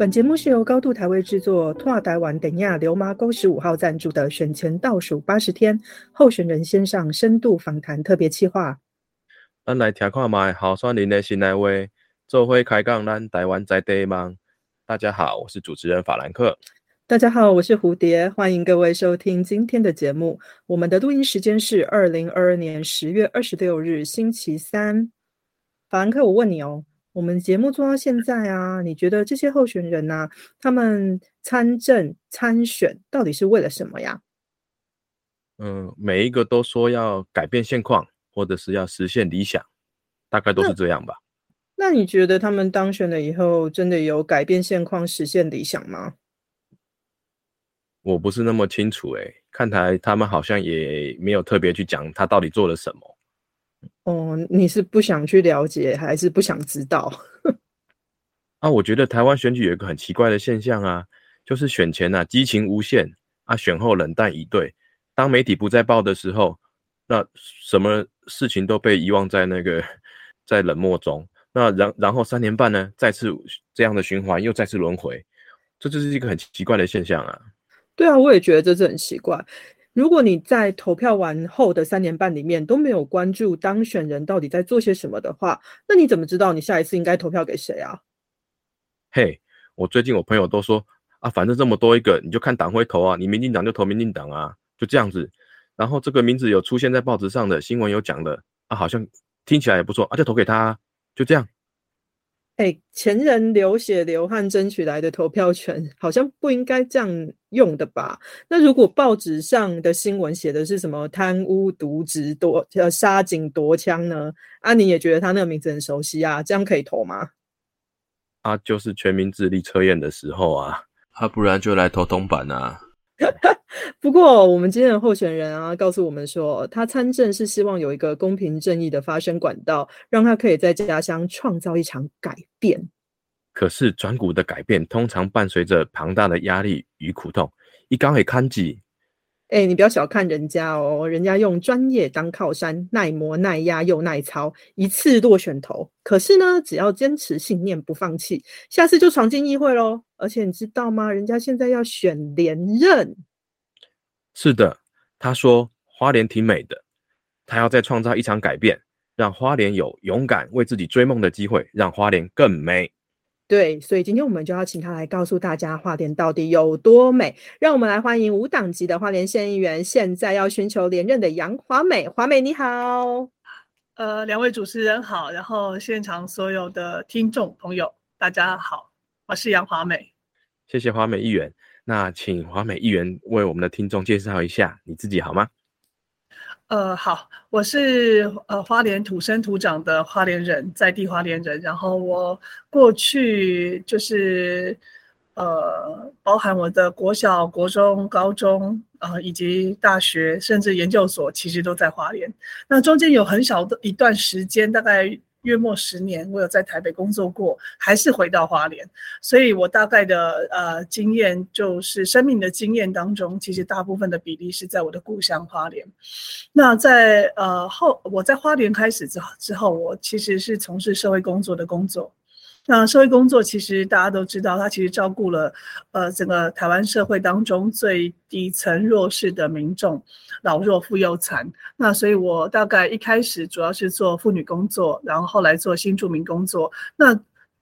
本节目是由高度台位制作、拓台湾等亚流麻沟十五号赞助的选前倒数八十天候选人先上深度访谈特别企划。咱来听看卖候选人的新来话，做会开讲咱台湾在地梦。大家好，我是主持人法兰克。大家好，我是蝴蝶，欢迎各位收听今天的节目。我们的录音时间是二零二二年十月二十六日星期三。法兰克，我问你哦。我们节目做到现在啊，你觉得这些候选人呢，他们参政参选到底是为了什么呀？嗯，每一个都说要改变现况，或者是要实现理想，大概都是这样吧。那你觉得他们当选了以后，真的有改变现况、实现理想吗？我不是那么清楚诶，看来他们好像也没有特别去讲他到底做了什么。哦，你是不想去了解，还是不想知道？啊，我觉得台湾选举有一个很奇怪的现象啊，就是选前啊激情无限啊，选后冷淡以对。当媒体不再报的时候，那什么事情都被遗忘在那个在冷漠中。那然然后三年半呢，再次这样的循环又再次轮回，这就是一个很奇怪的现象啊。对啊，我也觉得这是很奇怪。如果你在投票完后的三年半里面都没有关注当选人到底在做些什么的话，那你怎么知道你下一次应该投票给谁啊？嘿，我最近我朋友都说啊，反正这么多一个，你就看党会投啊，你民进党就投民进党啊，就这样子。然后这个名字有出现在报纸上的新闻有讲的啊，好像听起来也不错啊，就投给他，就这样。哎，前人流血流汗争取来的投票权，好像不应该这样用的吧？那如果报纸上的新闻写的是什么贪污渎职夺呃杀警夺枪呢？啊，你也觉得他那个名字很熟悉啊？这样可以投吗？啊，就是全民智力测验的时候啊，啊，不然就来投铜板啊。不过，我们今天的候选人啊，告诉我们说，他参政是希望有一个公平正义的发声管道，让他可以在家乡创造一场改变。可是，转股的改变通常伴随着庞大的压力与苦痛。一刚会看，哎，你不要小看人家哦，人家用专业当靠山，耐磨耐压又耐操，一次落选头。可是呢，只要坚持信念不放弃，下次就闯进议会喽。而且你知道吗？人家现在要选连任。是的，他说花莲挺美的，他要再创造一场改变，让花莲有勇敢为自己追梦的机会，让花莲更美。对，所以今天我们就要请他来告诉大家花莲到底有多美。让我们来欢迎无党籍的花莲县议员，现在要寻求连任的杨华美。华美你好，呃，两位主持人好，然后现场所有的听众朋友大家好，我是杨华美。谢谢华美议员。那请华美议员为我们的听众介绍一下你自己好吗？呃，好，我是呃花莲土生土长的花莲人，在地花莲人。然后我过去就是呃，包含我的国小、国中、高中呃，以及大学，甚至研究所，其实都在花莲。那中间有很小的一段时间，大概。月末十年，我有在台北工作过，还是回到花莲，所以我大概的呃经验就是生命的经验当中，其实大部分的比例是在我的故乡花莲。那在呃后，我在花莲开始之之后，我其实是从事社会工作的工作。那社会工作其实大家都知道，它其实照顾了呃整个台湾社会当中最底层弱势的民众，老弱妇幼残。那所以我大概一开始主要是做妇女工作，然后后来做新住民工作。那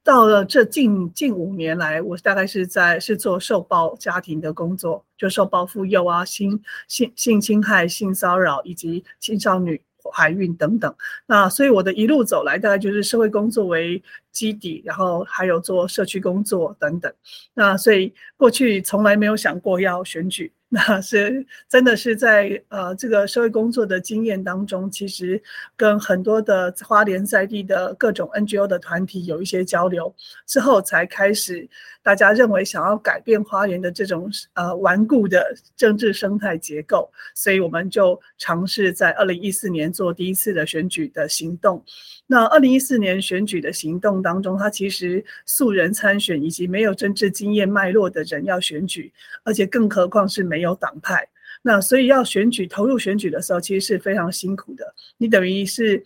到了这近近五年来，我大概是在是做受暴家庭的工作，就受暴妇幼啊、性性性侵害、性骚扰以及青少年。怀孕等等，那所以我的一路走来，大概就是社会工作为基底，然后还有做社区工作等等。那所以过去从来没有想过要选举。那是真的是在呃这个社会工作的经验当中，其实跟很多的花莲在地的各种 NGO 的团体有一些交流之后，才开始大家认为想要改变花莲的这种呃顽固的政治生态结构，所以我们就尝试在二零一四年做第一次的选举的行动。那二零一四年选举的行动当中，他其实素人参选以及没有政治经验脉络的人要选举，而且更何况是没有党派，那所以要选举投入选举的时候，其实是非常辛苦的。你等于是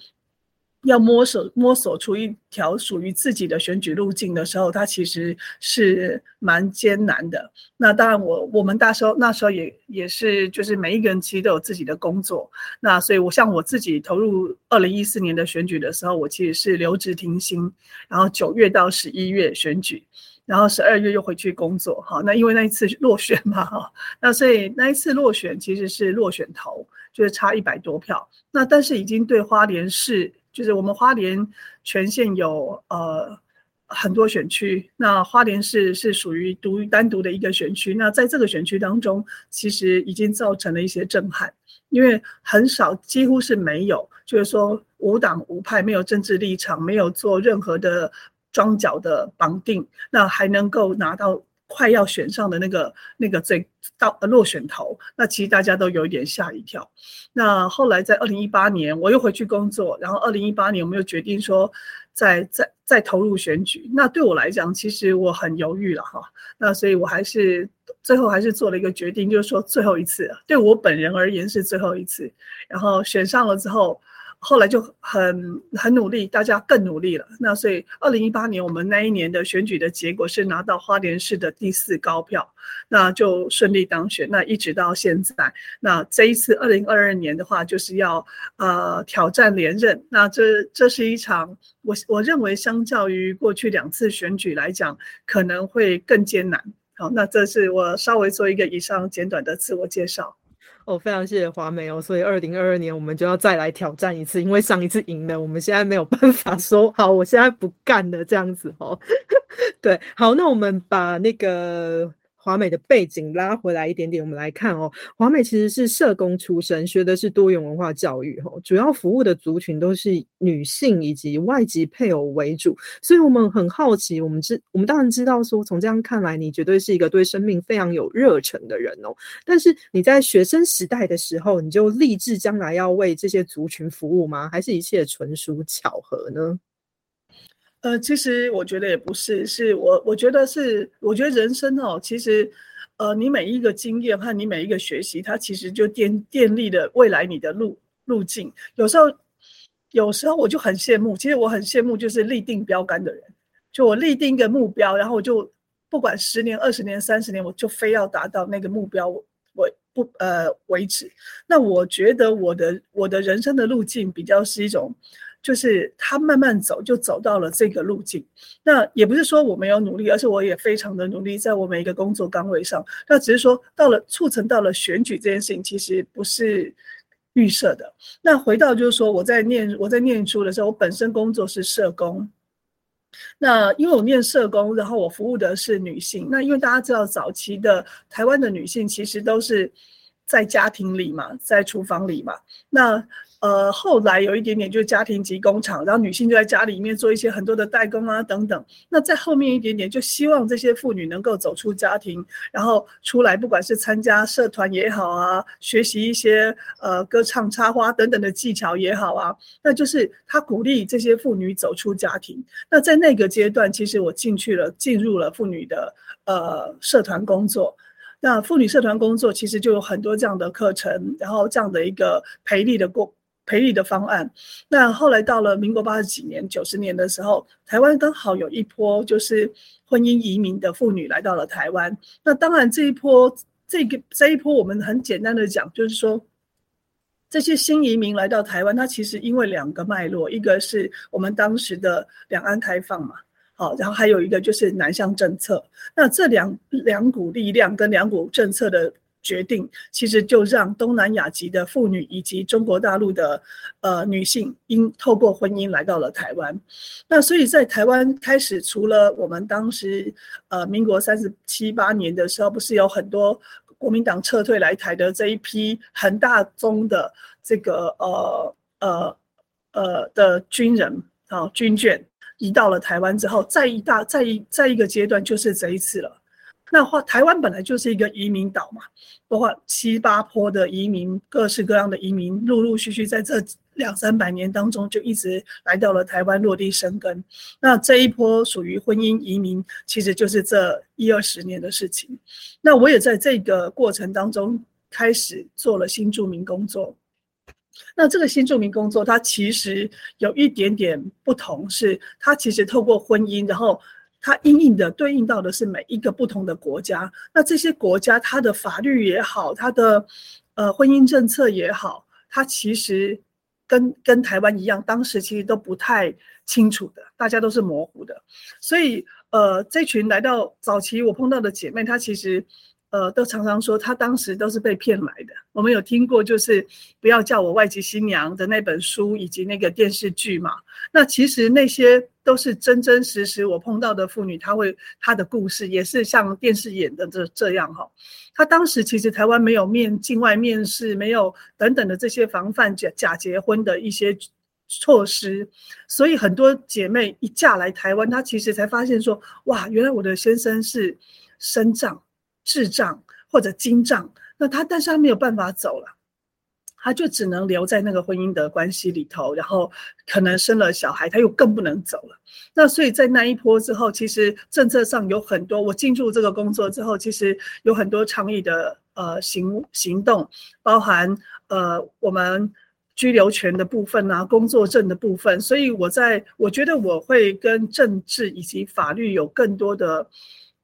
要摸索摸索出一条属于自己的选举路径的时候，它其实是蛮艰难的。那当然，我我们那时候那时候也也是，就是每一个人其实都有自己的工作。那所以，我像我自己投入二零一四年的选举的时候，我其实是留职停薪，然后九月到十一月选举，然后十二月又回去工作。哈，那因为那一次落选嘛，哈，那所以那一次落选其实是落选投，就是差一百多票。那但是已经对花莲市。就是我们花莲全县有呃很多选区，那花莲市是属于独单独的一个选区。那在这个选区当中，其实已经造成了一些震撼，因为很少，几乎是没有，就是说无党无派，没有政治立场，没有做任何的庄脚的绑定，那还能够拿到。快要选上的那个那个最到落选头，那其实大家都有一点吓一跳。那后来在二零一八年，我又回去工作，然后二零一八年我们又决定说，再再再投入选举。那对我来讲，其实我很犹豫了哈。那所以我还是最后还是做了一个决定，就是说最后一次，对我本人而言是最后一次。然后选上了之后。后来就很很努力，大家更努力了。那所以，二零一八年我们那一年的选举的结果是拿到花莲市的第四高票，那就顺利当选。那一直到现在，那这一次二零二二年的话，就是要呃挑战连任。那这这是一场我我认为相较于过去两次选举来讲，可能会更艰难。好，那这是我稍微做一个以上简短的自我介绍。哦，非常谢谢华美哦，所以二零二二年我们就要再来挑战一次，因为上一次赢了，我们现在没有办法说好，我现在不干了这样子哦。对，好，那我们把那个。华美的背景拉回来一点点，我们来看哦。华美其实是社工出身，学的是多元文化教育，哦，主要服务的族群都是女性以及外籍配偶为主。所以我们很好奇，我们知我们当然知道说，从这样看来，你绝对是一个对生命非常有热忱的人哦。但是你在学生时代的时候，你就立志将来要为这些族群服务吗？还是一切纯属巧合呢？呃，其实我觉得也不是，是我我觉得是，我觉得人生哦，其实，呃，你每一个经验和你每一个学习，它其实就奠奠立了未来你的路路径。有时候，有时候我就很羡慕，其实我很羡慕就是立定标杆的人，就我立定一个目标，然后我就不管十年、二十年、三十年，我就非要达到那个目标，我不呃为止。那我觉得我的我的人生的路径比较是一种。就是他慢慢走，就走到了这个路径。那也不是说我没有努力，而是我也非常的努力，在我每一个工作岗位上。那只是说到了促成到了选举这件事情，其实不是预设的。那回到就是说，我在念我在念书的时候，我本身工作是社工。那因为我念社工，然后我服务的是女性。那因为大家知道，早期的台湾的女性其实都是在家庭里嘛，在厨房里嘛。那呃，后来有一点点就是家庭及工厂，然后女性就在家里面做一些很多的代工啊等等。那在后面一点点，就希望这些妇女能够走出家庭，然后出来，不管是参加社团也好啊，学习一些呃歌唱、插花等等的技巧也好啊，那就是他鼓励这些妇女走出家庭。那在那个阶段，其实我进去了，进入了妇女的呃社团工作。那妇女社团工作其实就有很多这样的课程，然后这样的一个培力的过。培育的方案，那后来到了民国八十几年、九十年的时候，台湾刚好有一波就是婚姻移民的妇女来到了台湾。那当然这一波，这个这一波我们很简单的讲，就是说这些新移民来到台湾，它其实因为两个脉络，一个是我们当时的两岸开放嘛，好，然后还有一个就是南向政策。那这两两股力量跟两股政策的。决定其实就让东南亚籍的妇女以及中国大陆的呃女性，因透过婚姻来到了台湾。那所以在台湾开始，除了我们当时呃民国三十七八年的时候，不是有很多国民党撤退来台的这一批很大宗的这个呃呃呃的军人啊军眷移到了台湾之后，再一大再一再一个阶段就是这一次了。那话，台湾本来就是一个移民岛嘛，包括七八坡的移民，各式各样的移民，陆陆续续在这两三百年当中，就一直来到了台湾落地生根。那这一波属于婚姻移民，其实就是这一二十年的事情。那我也在这个过程当中开始做了新住民工作。那这个新住民工作，它其实有一点点不同，是它其实透过婚姻，然后它应应的对应到的是每一个不同的国家。那这些国家它的法律也好，它的呃婚姻政策也好，它其实跟跟台湾一样，当时其实都不太清楚的，大家都是模糊的。所以呃，这群来到早期我碰到的姐妹，她其实。呃，都常常说他当时都是被骗来的。我们有听过，就是不要叫我外籍新娘的那本书，以及那个电视剧嘛。那其实那些都是真真实实我碰到的妇女，她会她的故事也是像电视演的这这样哈。她当时其实台湾没有面境外面试，没有等等的这些防范假假结婚的一些措施，所以很多姐妹一嫁来台湾，她其实才发现说，哇，原来我的先生是身障。智障或者精障，那他但是他没有办法走了，他就只能留在那个婚姻的关系里头，然后可能生了小孩，他又更不能走了。那所以在那一波之后，其实政策上有很多，我进入这个工作之后，其实有很多倡议的呃行行动，包含呃我们居留权的部分啊，工作证的部分。所以我在我觉得我会跟政治以及法律有更多的。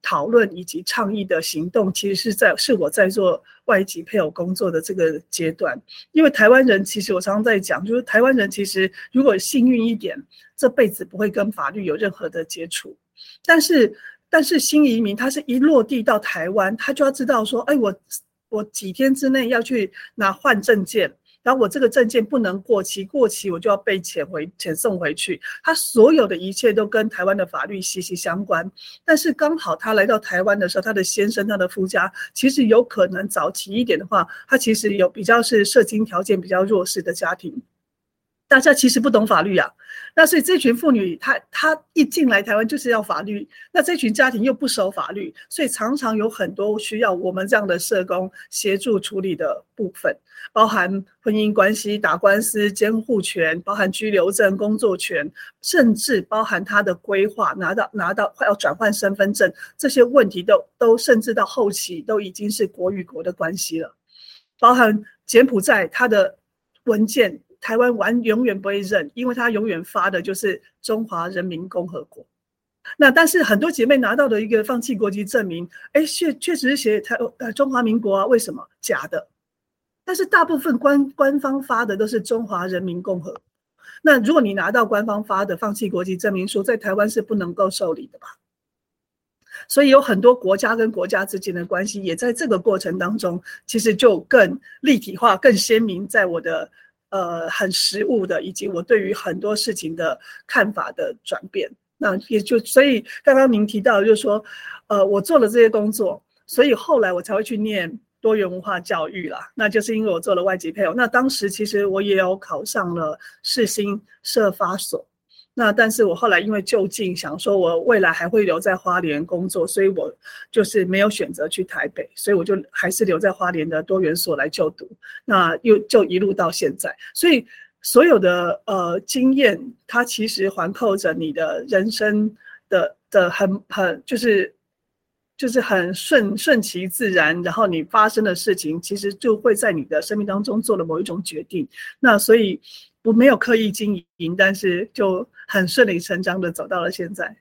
讨论以及倡议的行动，其实是在是我在做外籍配偶工作的这个阶段。因为台湾人其实我常常在讲，就是台湾人其实如果幸运一点，这辈子不会跟法律有任何的接触。但是，但是新移民他是一落地到台湾，他就要知道说，哎，我我几天之内要去拿换证件。然后我这个证件不能过期，过期我就要被遣回遣送回去。他所有的一切都跟台湾的法律息息相关。但是刚好他来到台湾的时候，他的先生、他的夫家，其实有可能早期一点的话，他其实有比较是社经条件比较弱势的家庭。大家其实不懂法律啊，那所以这群妇女，她她一进来台湾就是要法律，那这群家庭又不守法律，所以常常有很多需要我们这样的社工协助处理的部分，包含婚姻关系、打官司、监护权，包含居留证、工作权，甚至包含他的规划，拿到拿到快要转换身份证这些问题，都都甚至到后期都已经是国与国的关系了，包含柬埔寨他的文件。台湾完永远不会认，因为他永远发的就是中华人民共和国。那但是很多姐妹拿到的一个放弃国籍证明，哎，确确实是写台呃中华民国啊？为什么假的？但是大部分官官方发的都是中华人民共和。那如果你拿到官方发的放弃国籍证明书，在台湾是不能够受理的吧？所以有很多国家跟国家之间的关系，也在这个过程当中，其实就更立体化、更鲜明，在我的。呃，很实务的，以及我对于很多事情的看法的转变，那也就所以刚刚您提到，就是说，呃，我做了这些工作，所以后来我才会去念多元文化教育啦。那就是因为我做了外籍配偶，那当时其实我也有考上了世新社发所。那但是我后来因为就近想说，我未来还会留在花莲工作，所以我就是没有选择去台北，所以我就还是留在花莲的多元所来就读。那又就一路到现在，所以所有的呃经验，它其实环扣着你的人生的的很很就是就是很顺顺其自然，然后你发生的事情，其实就会在你的生命当中做了某一种决定。那所以。我没有刻意经营，但是就很顺理成章的走到了现在。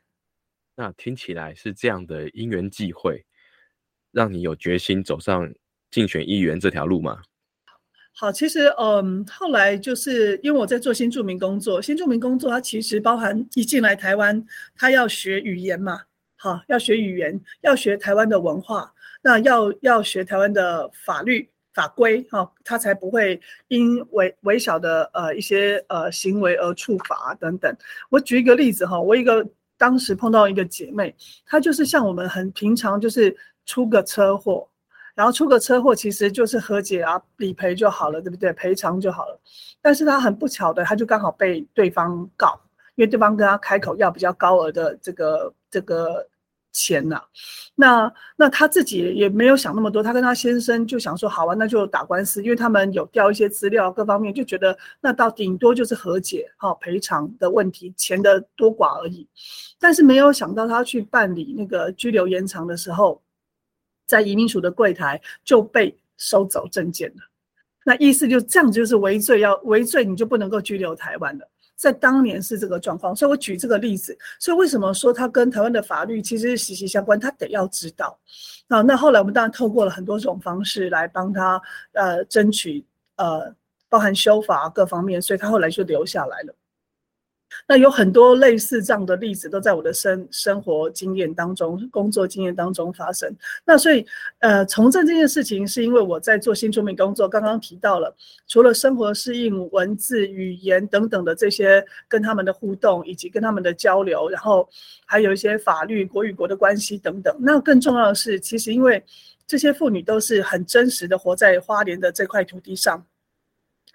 那听起来是这样的因缘际会，让你有决心走上竞选议员这条路吗？好，其实嗯，后来就是因为我在做新住民工作，新住民工作它其实包含一进来台湾，他要学语言嘛，好，要学语言，要学台湾的文化，那要要学台湾的法律。法规哈，他才不会因微微小的呃一些呃行为而处罚等等。我举一个例子哈，我一个当时碰到一个姐妹，她就是像我们很平常，就是出个车祸，然后出个车祸其实就是和解啊，理赔就好了，对不对？赔偿就好了。但是她很不巧的，她就刚好被对方告，因为对方跟她开口要比较高额的这个这个。钱呐，那那他自己也没有想那么多，他跟他先生就想说，好啊，那就打官司，因为他们有调一些资料，各方面就觉得那到顶多就是和解，好赔偿的问题，钱的多寡而已。但是没有想到他去办理那个拘留延长的时候，在移民署的柜台就被收走证件了。那意思就这样，就是违罪，要违罪你就不能够拘留台湾了。在当年是这个状况，所以我举这个例子。所以为什么说他跟台湾的法律其实是息息相关？他得要知道。啊，那后来我们当然透过了很多种方式来帮他呃争取呃，包含修法各方面，所以他后来就留下来了。那有很多类似这样的例子，都在我的生生活经验当中、工作经验当中发生。那所以，呃，从政这件事情，是因为我在做新出名工作，刚刚提到了，除了生活适应、文字、语言等等的这些跟他们的互动，以及跟他们的交流，然后还有一些法律、国与国的关系等等。那更重要的是，其实因为这些妇女都是很真实的活在花莲的这块土地上。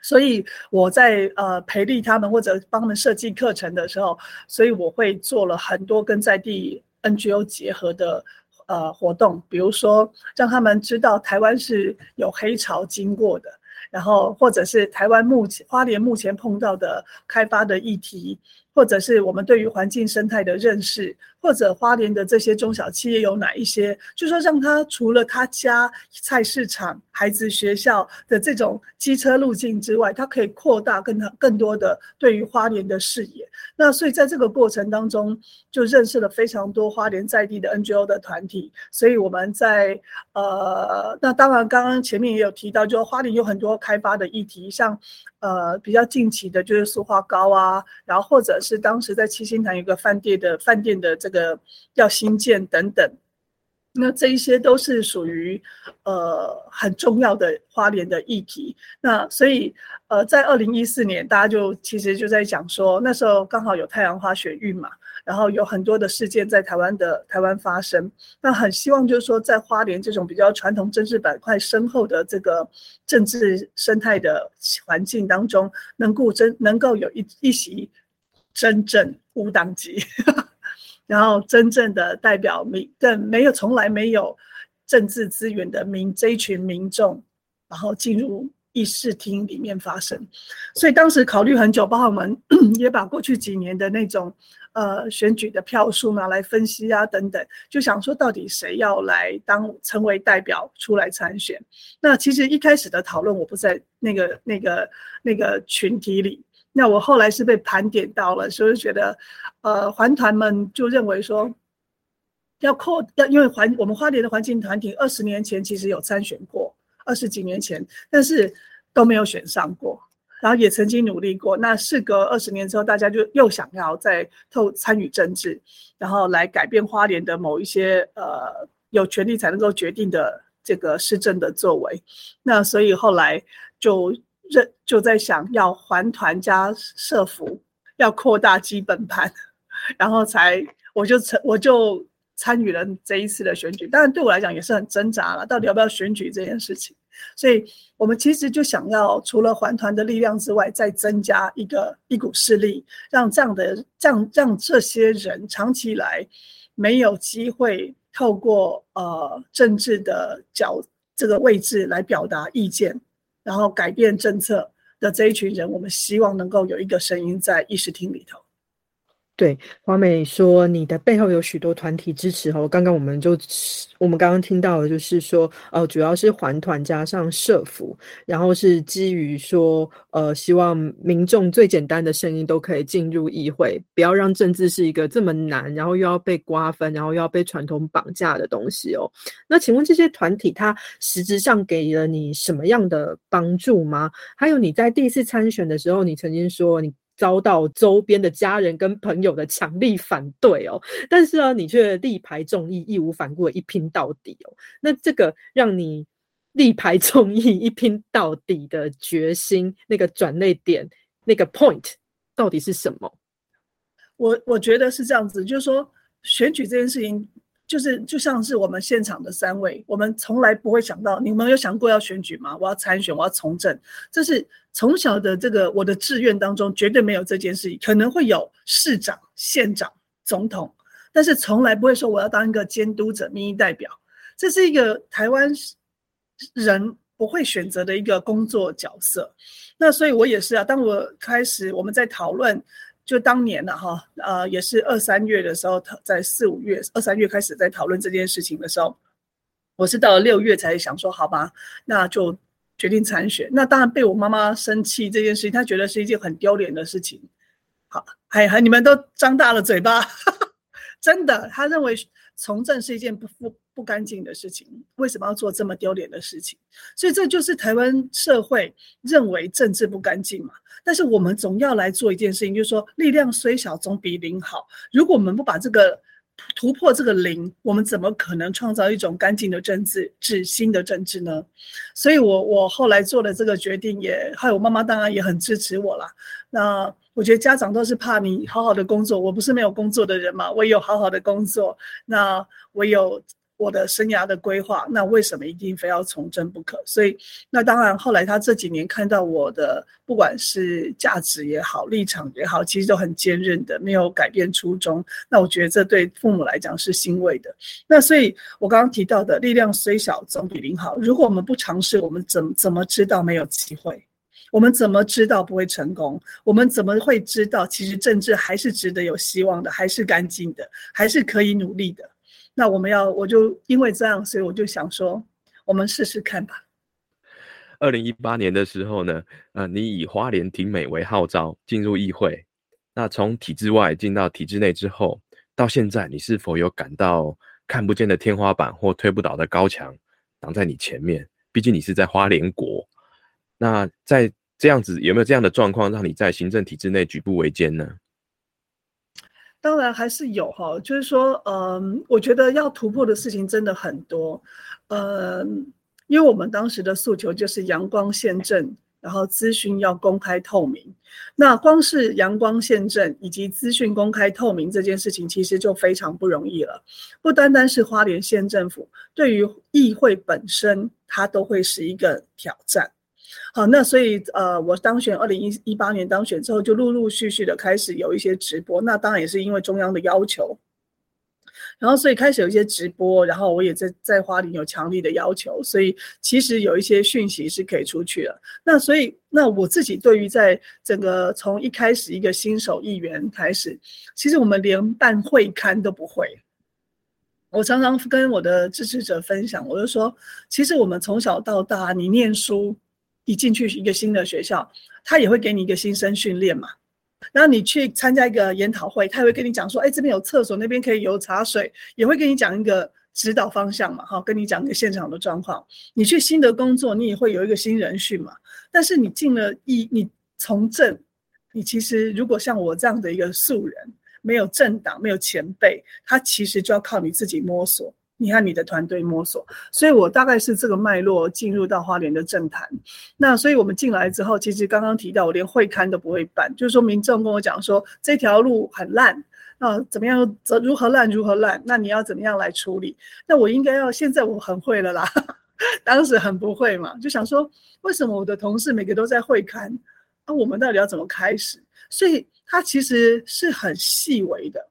所以我在呃培力他们或者帮他们设计课程的时候，所以我会做了很多跟在地 NGO 结合的呃活动，比如说让他们知道台湾是有黑潮经过的，然后或者是台湾目前花莲目前碰到的开发的议题。或者是我们对于环境生态的认识，或者花莲的这些中小企业有哪一些，就说让他除了他家菜市场、孩子学校的这种机车路径之外，他可以扩大更他更多的对于花莲的视野。那所以在这个过程当中，就认识了非常多花莲在地的 NGO 的团体。所以我们在呃，那当然刚刚前面也有提到，就花莲有很多开发的议题，像呃比较近期的就是塑化膏啊，然后或者。是当时在七星潭有个饭店的饭店的这个的要新建等等，那这一些都是属于呃很重要的花莲的议题。那所以呃在二零一四年，大家就其实就在讲说，那时候刚好有太阳花学运嘛，然后有很多的事件在台湾的台湾发生。那很希望就是说，在花莲这种比较传统政治板块深厚的这个政治生态的环境当中，能够真能够有一一席。真正无党籍，然后真正的代表民，但没有从来没有政治资源的民这一群民众，然后进入议事厅里面发声。所以当时考虑很久，包括我们 也把过去几年的那种呃选举的票数拿来分析啊等等，就想说到底谁要来当成为代表出来参选。那其实一开始的讨论，我不在那个那个那个群体里。那我后来是被盘点到了，所以觉得，呃，环团们就认为说，要扩要，因为环我们花莲的环境团体二十年前其实有参选过，二十几年前，但是都没有选上过，然后也曾经努力过。那事隔二十年之后，大家就又想要再透参与政治，然后来改变花莲的某一些呃有权利才能够决定的这个施政的作为。那所以后来就。认就在想要还团加社服，要扩大基本盘，然后才我就参我就参与了这一次的选举。当然对我来讲也是很挣扎了，到底要不要选举这件事情。所以我们其实就想要除了还团的力量之外，再增加一个一股势力，让这样的这样让这些人长期以来没有机会透过呃政治的角这个位置来表达意见。然后改变政策的这一群人，我们希望能够有一个声音在议事厅里头。对，华美说你的背后有许多团体支持哦。刚刚我们就我们刚刚听到的就是说，呃，主要是环团加上社服，然后是基于说，呃，希望民众最简单的声音都可以进入议会，不要让政治是一个这么难，然后又要被瓜分，然后又要被传统绑架的东西哦。那请问这些团体，它实质上给了你什么样的帮助吗？还有你在第一次参选的时候，你曾经说你。遭到周边的家人跟朋友的强力反对哦，但是呢，你却力排众议，义无反顾的一拼到底哦。那这个让你力排众议、一拼到底的决心，那个转泪点，那个 point 到底是什么？我我觉得是这样子，就是说选举这件事情。就是就像是我们现场的三位，我们从来不会想到，你们有想过要选举吗？我要参选，我要从政，这是从小的这个我的志愿当中绝对没有这件事情。可能会有市长、县长、总统，但是从来不会说我要当一个监督者、民意代表。这是一个台湾人不会选择的一个工作角色。那所以我也是啊，当我开始我们在讨论。就当年呢，哈，呃，也是二三月的时候，在四五月、二三月开始在讨论这件事情的时候，我是到了六月才想说，好吧，那就决定参选。那当然被我妈妈生气这件事情，她觉得是一件很丢脸的事情。好，还还你们都张大了嘴巴，真的，他认为从政是一件不不不干净的事情，为什么要做这么丢脸的事情？所以这就是台湾社会认为政治不干净嘛。但是我们总要来做一件事情，就是说力量虽小，总比零好。如果我们不把这个突破这个零，我们怎么可能创造一种干净的政治、治新的政治呢？所以，我我后来做的这个决定，也还有妈妈当然也很支持我啦。那我觉得家长都是怕你好好的工作，我不是没有工作的人嘛，我有好好的工作，那我有。我的生涯的规划，那为什么一定非要从政不可？所以，那当然，后来他这几年看到我的，不管是价值也好，立场也好，其实都很坚韧的，没有改变初衷。那我觉得这对父母来讲是欣慰的。那所以，我刚刚提到的力量虽小，总比零好。如果我们不尝试，我们怎怎么知道没有机会？我们怎么知道不会成功？我们怎么会知道其实政治还是值得有希望的，还是干净的，还是可以努力的？那我们要，我就因为这样，所以我就想说，我们试试看吧。二零一八年的时候呢，呃，你以花莲挺美为号召进入议会，那从体制外进到体制内之后，到现在，你是否有感到看不见的天花板或推不倒的高墙挡在你前面？毕竟你是在花莲国，那在这样子有没有这样的状况，让你在行政体制内举步维艰呢？当然还是有哈，就是说，嗯，我觉得要突破的事情真的很多，嗯，因为我们当时的诉求就是阳光宪政，然后资讯要公开透明。那光是阳光宪政以及资讯公开透明这件事情，其实就非常不容易了。不单单是花莲县政府，对于议会本身，它都会是一个挑战。好，那所以呃，我当选二零一一八年当选之后，就陆陆续续的开始有一些直播。那当然也是因为中央的要求，然后所以开始有一些直播，然后我也在在花莲有强力的要求，所以其实有一些讯息是可以出去的。那所以那我自己对于在整个从一开始一个新手议员开始，其实我们连办会刊都不会。我常常跟我的支持者分享，我就说，其实我们从小到大，你念书。一进去一个新的学校，他也会给你一个新生训练嘛。然后你去参加一个研讨会，他也会跟你讲说，哎，这边有厕所，那边可以有茶水，也会跟你讲一个指导方向嘛，哈，跟你讲一个现场的状况。你去新的工作，你也会有一个新人训嘛。但是你进了一，你从政，你其实如果像我这样的一个素人，没有政党，没有前辈，他其实就要靠你自己摸索。你和你的团队摸索，所以我大概是这个脉络进入到花莲的政坛。那所以我们进来之后，其实刚刚提到我连会刊都不会办，就是说民众跟我讲说这条路很烂，啊怎么样？怎如何烂如何烂？那你要怎么样来处理？那我应该要现在我很会了啦，当时很不会嘛，就想说为什么我的同事每个都在会刊，那我们到底要怎么开始？所以它其实是很细微的。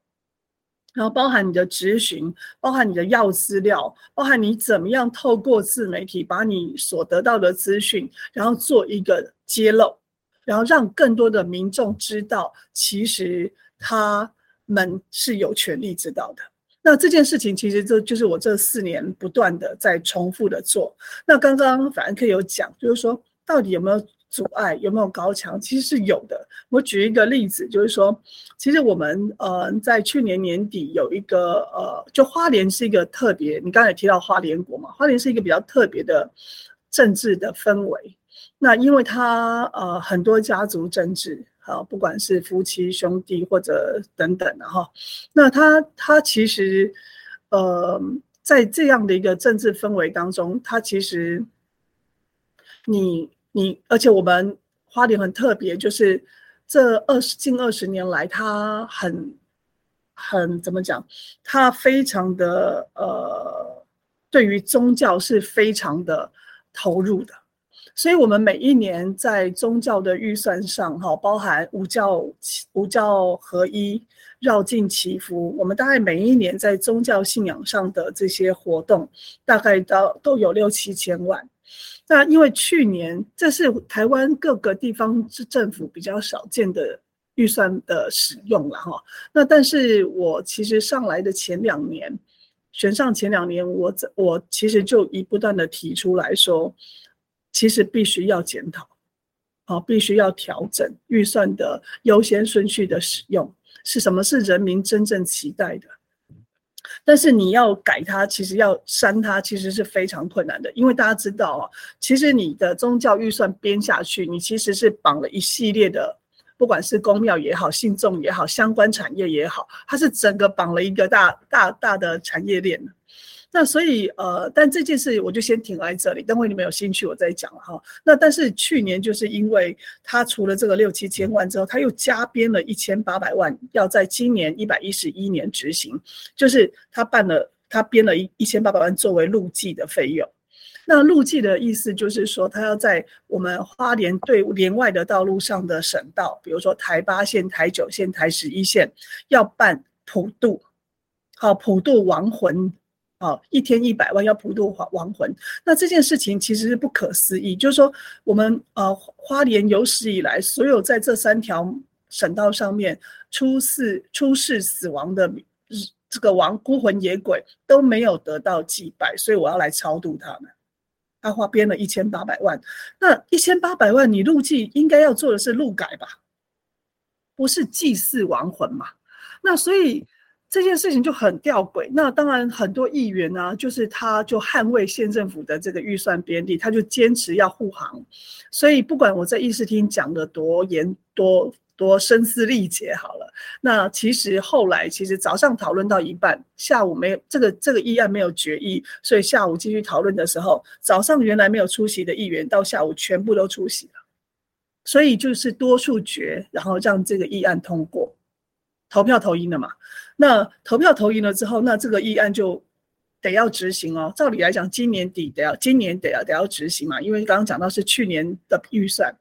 然后包含你的咨询，包含你的要资料，包含你怎么样透过自媒体把你所得到的资讯，然后做一个揭露，然后让更多的民众知道，其实他们是有权利知道的。那这件事情其实这就是我这四年不断的在重复的做。那刚刚反而可以有讲，就是说到底有没有？阻碍有没有高墙？其实是有的。我举一个例子，就是说，其实我们呃在去年年底有一个呃，就花莲是一个特别，你刚才提到花莲国嘛，花莲是一个比较特别的政治的氛围。那因为它呃很多家族政治，啊，不管是夫妻兄弟或者等等的哈，那它它其实呃在这样的一个政治氛围当中，它其实你。你而且我们花莲很特别，就是这二十近二十年来，它很很怎么讲？它非常的呃，对于宗教是非常的投入的。所以，我们每一年在宗教的预算上，哈，包含五教五教合一、绕境祈福，我们大概每一年在宗教信仰上的这些活动，大概到都有六七千万。那因为去年这是台湾各个地方政府比较少见的预算的使用了哈。那但是我其实上来的前两年，选上前两年，我我其实就一不断的提出来说，其实必须要检讨，好，必须要调整预算的优先顺序的使用，是什么是人民真正期待的？但是你要改它，其实要删它，其实是非常困难的，因为大家知道啊，其实你的宗教预算编下去，你其实是绑了一系列的，不管是公庙也好，信众也好，相关产业也好，它是整个绑了一个大大大的产业链。那所以呃，但这件事我就先停在这里，等会你们有兴趣我再讲了哈。那但是去年就是因为他除了这个六七千万之后，他又加编了一千八百万，要在今年一百一十一年执行，就是他办了他编了一一千八百万作为路记的费用。那路记的意思就是说，他要在我们花莲对连外的道路上的省道，比如说台八线、台九线、台十一线，要办普渡，好普渡亡魂。哦，一天一百万要普渡亡亡魂，那这件事情其实是不可思议。就是说，我们呃花莲有史以来所有在这三条省道上面出事出事死亡的这个亡孤魂野鬼都没有得到祭拜，所以我要来超度他们。他花编了一千八百万，那一千八百万你路祭应该要做的是路改吧，不是祭祀亡魂嘛？那所以。这件事情就很吊诡。那当然，很多议员呢，就是他就捍卫县政府的这个预算编列，他就坚持要护航。所以，不管我在议事厅讲的多严、多多声嘶力竭，好了，那其实后来其实早上讨论到一半，下午没有这个这个议案没有决议，所以下午继续讨论的时候，早上原来没有出席的议员到下午全部都出席了，所以就是多数决，然后让这个议案通过。投票投赢了嘛？那投票投赢了之后，那这个议案就得要执行哦。照理来讲，今年底得要，今年得要得要执行嘛。因为刚刚讲到是去年的预算，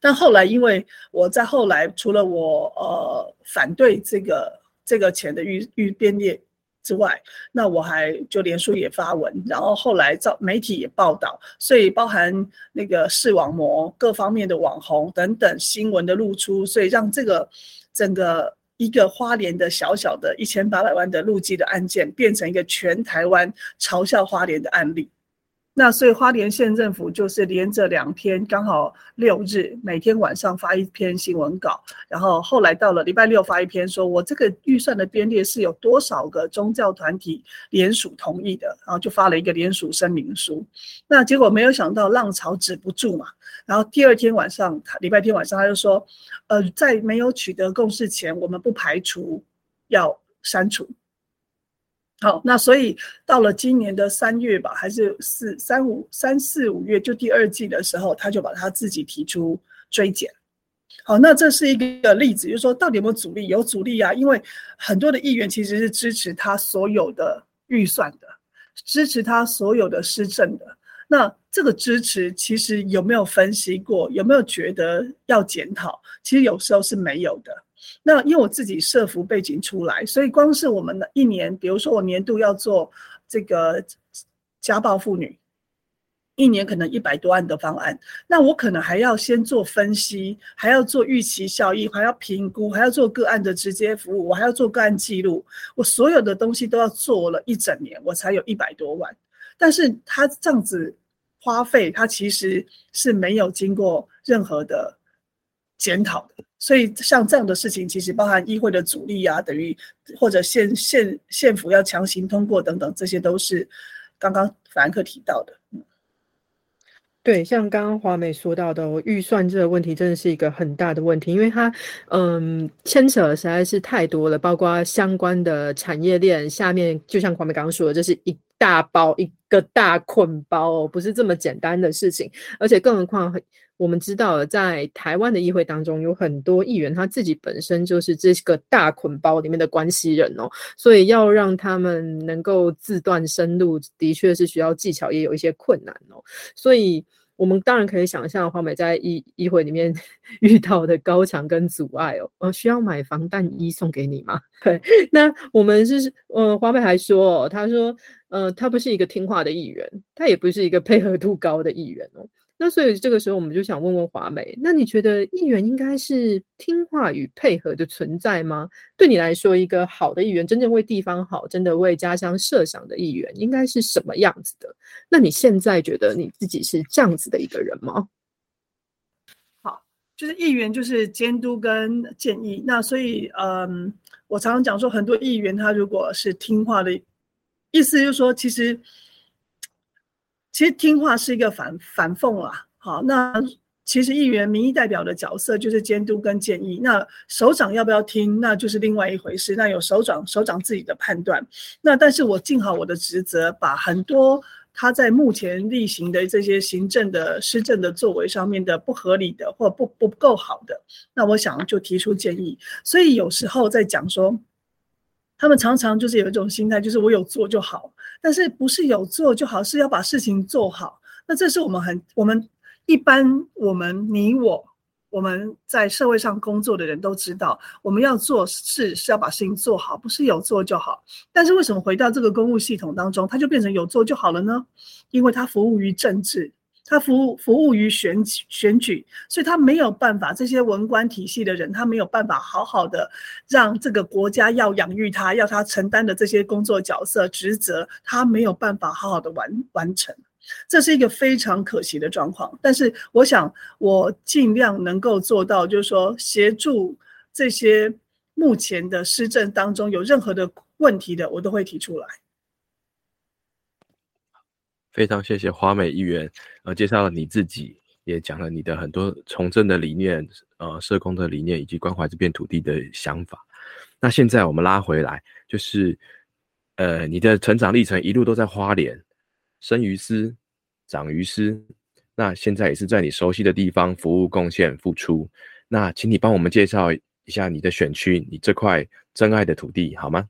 但后来因为我在后来除了我呃反对这个这个钱的预预编列之外，那我还就连书也发文，然后后来照媒体也报道，所以包含那个视网膜各方面的网红等等新闻的露出，所以让这个。整个一个花莲的小小的一千八百万的路基的案件，变成一个全台湾嘲笑花莲的案例。那所以花莲县政府就是连着两天，刚好六日，每天晚上发一篇新闻稿，然后后来到了礼拜六发一篇，说我这个预算的编列是有多少个宗教团体联署同意的，然后就发了一个联署声明书。那结果没有想到浪潮止不住嘛，然后第二天晚上，礼拜天晚上他就说，呃，在没有取得共识前，我们不排除要删除。好，那所以到了今年的三月吧，还是四三五三四五月，就第二季的时候，他就把他自己提出追减。好，那这是一个例子，就是说到底有没有阻力？有阻力啊，因为很多的议员其实是支持他所有的预算的，支持他所有的施政的。那这个支持其实有没有分析过？有没有觉得要检讨？其实有时候是没有的。那因为我自己设服背景出来，所以光是我们的一年，比如说我年度要做这个家暴妇女，一年可能一百多万的方案，那我可能还要先做分析，还要做预期效益，还要评估，还要做个案的直接服务，我还要做个案记录，我所有的东西都要做了一整年，我才有一百多万。但是他这样子花费，他其实是没有经过任何的检讨的。所以像这样的事情，其实包含议会的阻力啊，等于或者县县县府要强行通过等等，这些都是刚刚法兰克提到的。对，像刚刚华美说到的预算这个问题，真的是一个很大的问题，因为它嗯牵扯实在是太多了，包括相关的产业链下面，就像华美刚刚说的，这是一大包一个大捆包哦，不是这么简单的事情，而且更何况。我们知道，在台湾的议会当中，有很多议员他自己本身就是这个大捆包里面的关系人哦，所以要让他们能够自断生路，的确是需要技巧，也有一些困难哦。所以，我们当然可以想象黄美在议议会里面 遇到的高墙跟阻碍哦。呃，需要买防弹衣送给你吗？对，那我们是呃，黄美还说，他说，呃，他不是一个听话的议员，他也不是一个配合度高的议员哦。那所以这个时候我们就想问问华美，那你觉得议员应该是听话与配合的存在吗？对你来说，一个好的议员，真正为地方好，真的为家乡设想的议员，应该是什么样子的？那你现在觉得你自己是这样子的一个人吗？好，就是议员就是监督跟建议。那所以，嗯，我常常讲说，很多议员他如果是听话的，意思就是说，其实。其实听话是一个反反讽啦，好，那其实议员民意代表的角色就是监督跟建议，那首长要不要听，那就是另外一回事，那有首长首长自己的判断，那但是我尽好我的职责，把很多他在目前例行的这些行政的施政的作为上面的不合理的或不不够好的，那我想就提出建议，所以有时候在讲说。他们常常就是有一种心态，就是我有做就好，但是不是有做就好，是要把事情做好。那这是我们很我们一般我们你我我们在社会上工作的人都知道，我们要做事是要把事情做好，不是有做就好。但是为什么回到这个公务系统当中，它就变成有做就好了呢？因为它服务于政治。他服务服务于选举选举，所以他没有办法。这些文官体系的人，他没有办法好好的让这个国家要养育他，要他承担的这些工作角色职责，他没有办法好好的完完成。这是一个非常可惜的状况。但是，我想我尽量能够做到，就是说协助这些目前的施政当中有任何的问题的，我都会提出来。非常谢谢华美议员，呃，介绍了你自己，也讲了你的很多从政的理念，呃，社工的理念，以及关怀这片土地的想法。那现在我们拉回来，就是，呃，你的成长历程一路都在花莲，生于斯，长于斯，那现在也是在你熟悉的地方服务、贡献、付出。那请你帮我们介绍一下你的选区，你这块真爱的土地，好吗？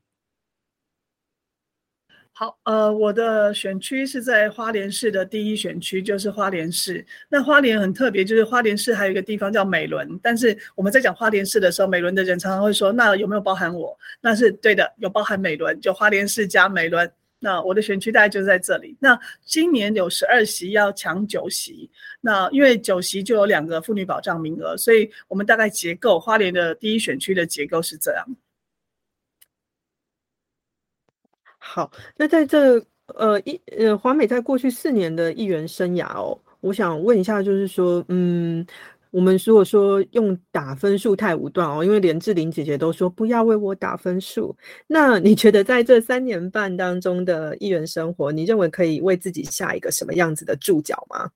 好，呃，我的选区是在花莲市的第一选区，就是花莲市。那花莲很特别，就是花莲市还有一个地方叫美伦。但是我们在讲花莲市的时候，美伦的人常常会说，那有没有包含我？那是对的，有包含美伦，就花莲市加美伦。那我的选区大概就是在这里。那今年有十二席要抢九席，那因为九席就有两个妇女保障名额，所以我们大概结构花莲的第一选区的结构是这样。好，那在这呃一呃华美在过去四年的议员生涯哦，我想问一下，就是说，嗯，我们如果说用打分数太武断哦，因为连志玲姐姐都说不要为我打分数，那你觉得在这三年半当中的议员生活，你认为可以为自己下一个什么样子的注脚吗？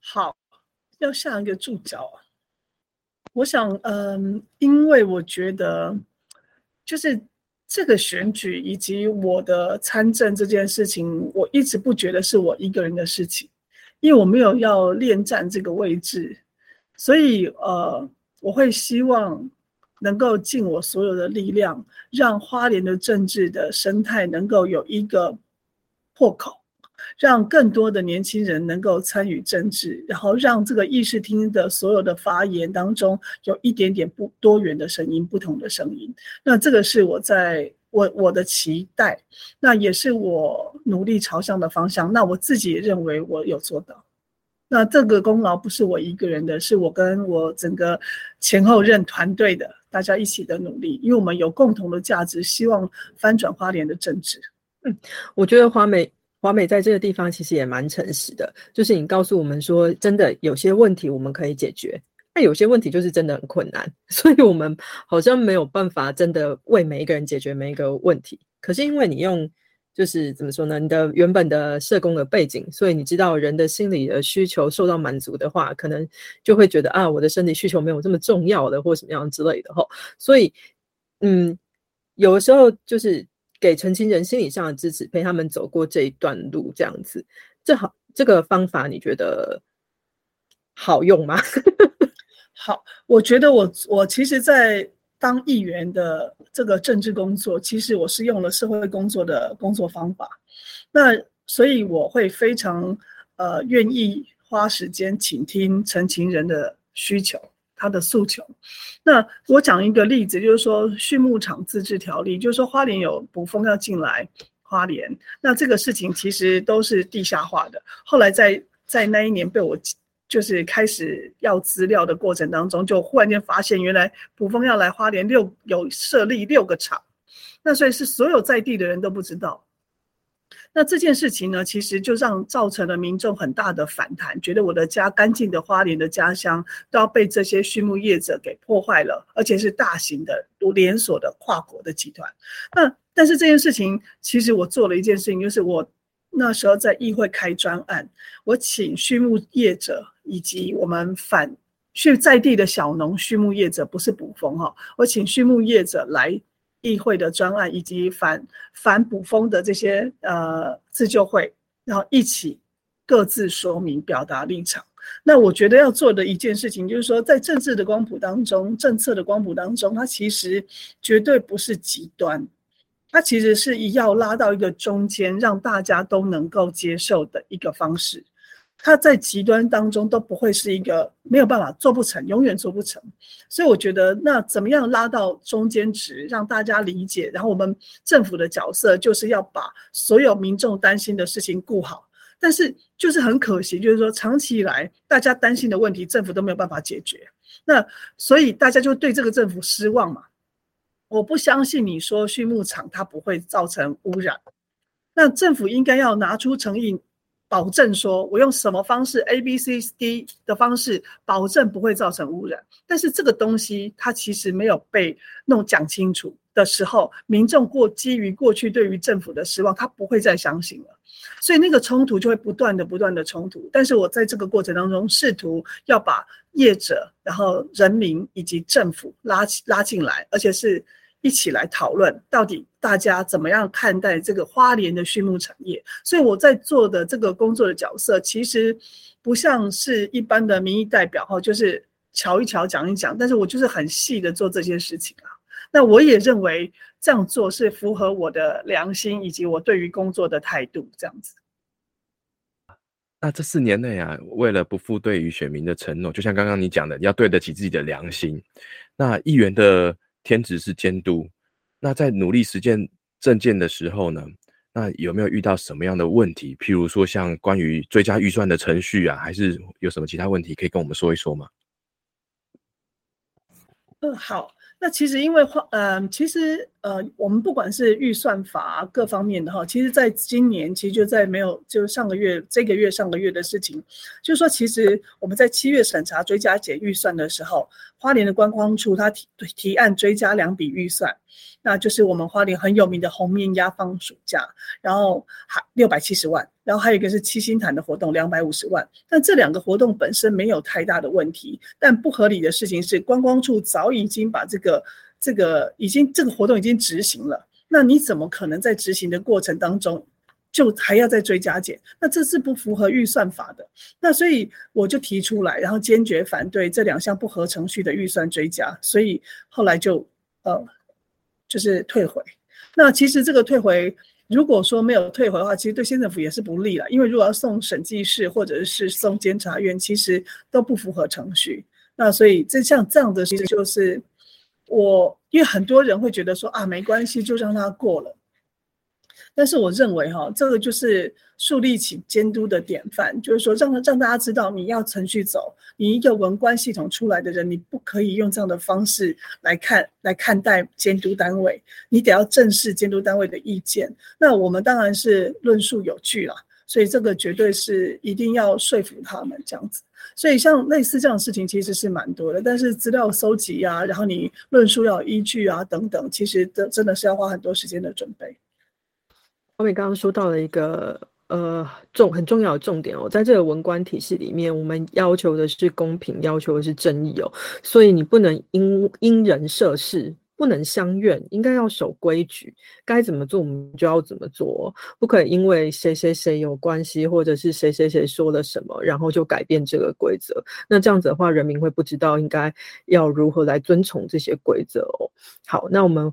好，要下一个注脚，我想，嗯，因为我觉得就是。这个选举以及我的参政这件事情，我一直不觉得是我一个人的事情，因为我没有要恋战这个位置，所以呃，我会希望能够尽我所有的力量，让花莲的政治的生态能够有一个破口。让更多的年轻人能够参与政治，然后让这个议事厅的所有的发言当中有一点点不多元的声音、不同的声音。那这个是我在我我的期待，那也是我努力朝向的方向。那我自己也认为我有做到。那这个功劳不是我一个人的，是我跟我整个前后任团队的大家一起的努力，因为我们有共同的价值，希望翻转花莲的政治。嗯，我觉得华美。华美在这个地方其实也蛮诚实的，就是你告诉我们说，真的有些问题我们可以解决，那有些问题就是真的很困难，所以我们好像没有办法真的为每一个人解决每一个问题。可是因为你用就是怎么说呢，你的原本的社工的背景，所以你知道人的心理的需求受到满足的话，可能就会觉得啊，我的身体需求没有这么重要的或什么样之类的哈。所以嗯，有的时候就是。给成情人心理上的支持，陪他们走过这一段路，这样子，这好，这个方法你觉得好用吗？好，我觉得我我其实，在当议员的这个政治工作，其实我是用了社会工作的工作方法，那所以我会非常呃愿意花时间倾听成情人的需求。他的诉求，那我讲一个例子，就是说畜牧场自治条例，就是说花莲有捕风要进来花莲，那这个事情其实都是地下化的。后来在在那一年被我就是开始要资料的过程当中，就忽然间发现，原来捕蜂要来花莲六有设立六个厂，那所以是所有在地的人都不知道。那这件事情呢，其实就让造成了民众很大的反弹，觉得我的家干净的花莲的家乡都要被这些畜牧业者给破坏了，而且是大型的、连锁的跨国的集团。那但是这件事情，其实我做了一件事情，就是我那时候在议会开专案，我请畜牧业者以及我们反去在地的小农畜牧业者，不是捕风哈，我请畜牧业者来。议会的专案以及反反捕风的这些呃自救会，然后一起各自说明表达立场。那我觉得要做的一件事情，就是说在政治的光谱当中，政策的光谱当中，它其实绝对不是极端，它其实是要拉到一个中间，让大家都能够接受的一个方式。它在极端当中都不会是一个没有办法做不成，永远做不成。所以我觉得，那怎么样拉到中间值，让大家理解？然后我们政府的角色就是要把所有民众担心的事情顾好。但是就是很可惜，就是说长期以来大家担心的问题，政府都没有办法解决。那所以大家就对这个政府失望嘛。我不相信你说畜牧场它不会造成污染，那政府应该要拿出诚意。保证说，我用什么方式 A、B、C、D 的方式，保证不会造成污染。但是这个东西它其实没有被弄讲清楚的时候，民众过基于过去对于政府的失望，他不会再相信了。所以那个冲突就会不断的、不断的冲突。但是我在这个过程当中，试图要把业者、然后人民以及政府拉拉进来，而且是。一起来讨论，到底大家怎么样看待这个花莲的畜牧产业？所以我在做的这个工作的角色，其实不像是一般的民意代表哈，就是瞧一瞧、讲一讲，但是我就是很细的做这些事情啊。那我也认为这样做是符合我的良心以及我对于工作的态度，这样子。那这四年内啊，为了不负对于选民的承诺，就像刚刚你讲的，你要对得起自己的良心，那议员的。天职是监督，那在努力实践政见的时候呢，那有没有遇到什么样的问题？譬如说像关于追加预算的程序啊，还是有什么其他问题可以跟我们说一说吗？嗯，好。那其实因为话，呃，其实呃，我们不管是预算法各方面的哈，其实在今年，其实就在没有，就是上个月、这个月、上个月的事情，就是说，其实我们在七月审查追加减预算的时候，花莲的观光处他提提案追加两笔预算。那就是我们花莲很有名的红面鸭放暑假，然后还六百七十万，然后还有一个是七星潭的活动两百五十万。但这两个活动本身没有太大的问题，但不合理的事情是观光处早已经把这个这个已经这个活动已经执行了，那你怎么可能在执行的过程当中就还要再追加减？那这是不符合预算法的。那所以我就提出来，然后坚决反对这两项不合程序的预算追加。所以后来就呃。就是退回，那其实这个退回，如果说没有退回的话，其实对县政府也是不利了。因为如果要送审计室或者是送监察院，其实都不符合程序。那所以这像这样的，其实就是我，因为很多人会觉得说啊，没关系，就让他过了。但是我认为哈，这个就是树立起监督的典范，就是说让让大家知道你要程序走，你一个文官系统出来的人，你不可以用这样的方式来看来看待监督单位，你得要正视监督单位的意见。那我们当然是论述有据了，所以这个绝对是一定要说服他们这样子。所以像类似这样的事情其实是蛮多的，但是资料搜集啊，然后你论述要有依据啊等等，其实真真的是要花很多时间的准备。我们刚刚说到了一个呃重很重要的重点哦，在这个文官体系里面，我们要求的是公平，要求的是正义哦，所以你不能因因人设事，不能相怨，应该要守规矩，该怎么做我们就要怎么做，不可以因为谁谁谁有关系，或者是谁谁谁说了什么，然后就改变这个规则。那这样子的话，人民会不知道应该要如何来遵从这些规则哦。好，那我们。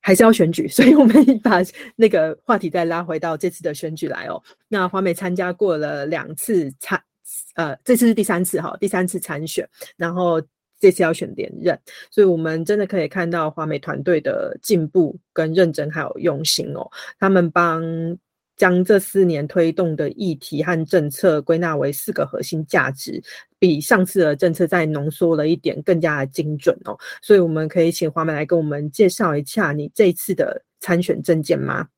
还是要选举，所以我们把那个话题再拉回到这次的选举来哦。那华美参加过了两次参，呃，这次是第三次哈，第三次参选，然后这次要选连任，所以我们真的可以看到华美团队的进步跟认真还有用心哦。他们帮将这四年推动的议题和政策归纳为四个核心价值，比上次的政策再浓缩了一点，更加的精准哦。所以我们可以请华美来跟我们介绍一下你这次的参选证件吗？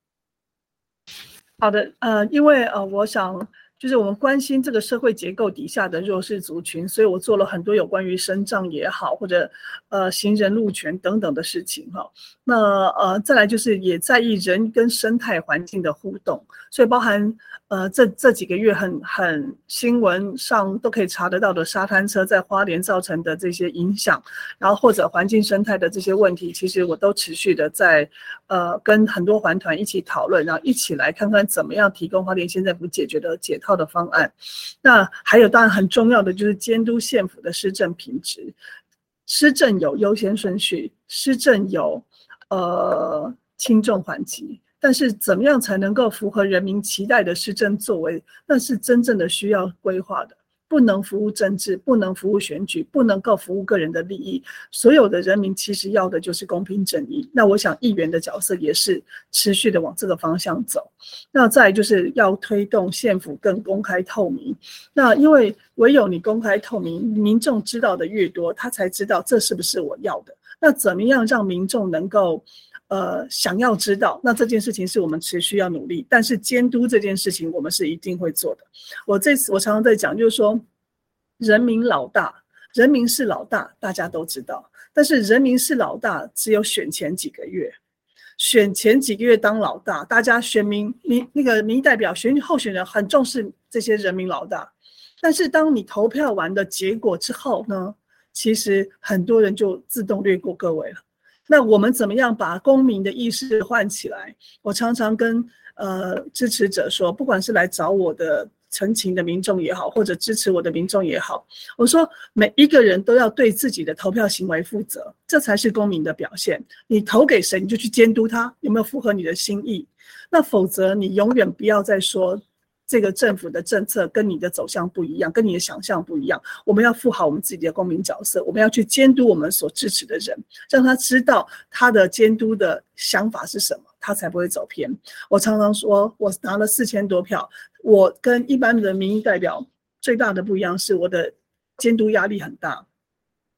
好的，呃，因为呃，我想。就是我们关心这个社会结构底下的弱势族群，所以我做了很多有关于生障也好，或者呃行人路权等等的事情哈。那呃再来就是也在意人跟生态环境的互动，所以包含。呃，这这几个月很很新闻上都可以查得到的沙滩车在花莲造成的这些影响，然后或者环境生态的这些问题，其实我都持续的在呃跟很多环团一起讨论，然后一起来看看怎么样提供花莲县政府解决的解套的方案。那还有当然很重要的就是监督县府的施政品质，施政有优先顺序，施政有呃轻重缓急。但是怎么样才能够符合人民期待的施政作为？那是真正的需要规划的，不能服务政治，不能服务选举，不能够服务个人的利益。所有的人民其实要的就是公平正义。那我想议员的角色也是持续的往这个方向走。那再就是要推动县府更公开透明。那因为唯有你公开透明，民众知道的越多，他才知道这是不是我要的。那怎么样让民众能够？呃，想要知道，那这件事情是我们持续要努力，但是监督这件事情，我们是一定会做的。我这次我常常在讲，就是说，人民老大，人民是老大，大家都知道，但是人民是老大，只有选前几个月，选前几个月当老大，大家选民民那个民代表选候选人很重视这些人民老大，但是当你投票完的结果之后呢，其实很多人就自动略过各位了。那我们怎么样把公民的意识唤起来？我常常跟呃支持者说，不管是来找我的陈情的民众也好，或者支持我的民众也好，我说每一个人都要对自己的投票行为负责，这才是公民的表现。你投给谁，你就去监督他有没有符合你的心意，那否则你永远不要再说。这个政府的政策跟你的走向不一样，跟你的想象不一样。我们要负好我们自己的公民角色，我们要去监督我们所支持的人，让他知道他的监督的想法是什么，他才不会走偏。我常常说，我拿了四千多票，我跟一般的民意代表最大的不一样是，我的监督压力很大。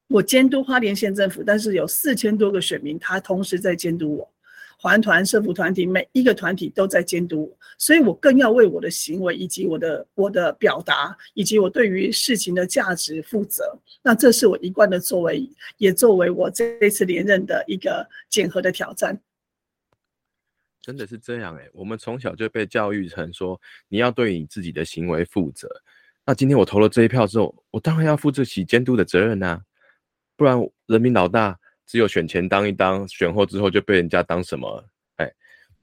我监督花莲县政府，但是有四千多个选民，他同时在监督我。环团、社福团体，每一个团体都在监督，所以我更要为我的行为以及我的我的表达，以及我对于事情的价值负责。那这是我一贯的作为，也作为我这一次连任的一个检核的挑战。真的是这样哎，我们从小就被教育成说，你要对你自己的行为负责。那今天我投了这一票之后，我当然要负这起监督的责任呐，不然人民老大。只有选前当一当，选后之后就被人家当什么？哎，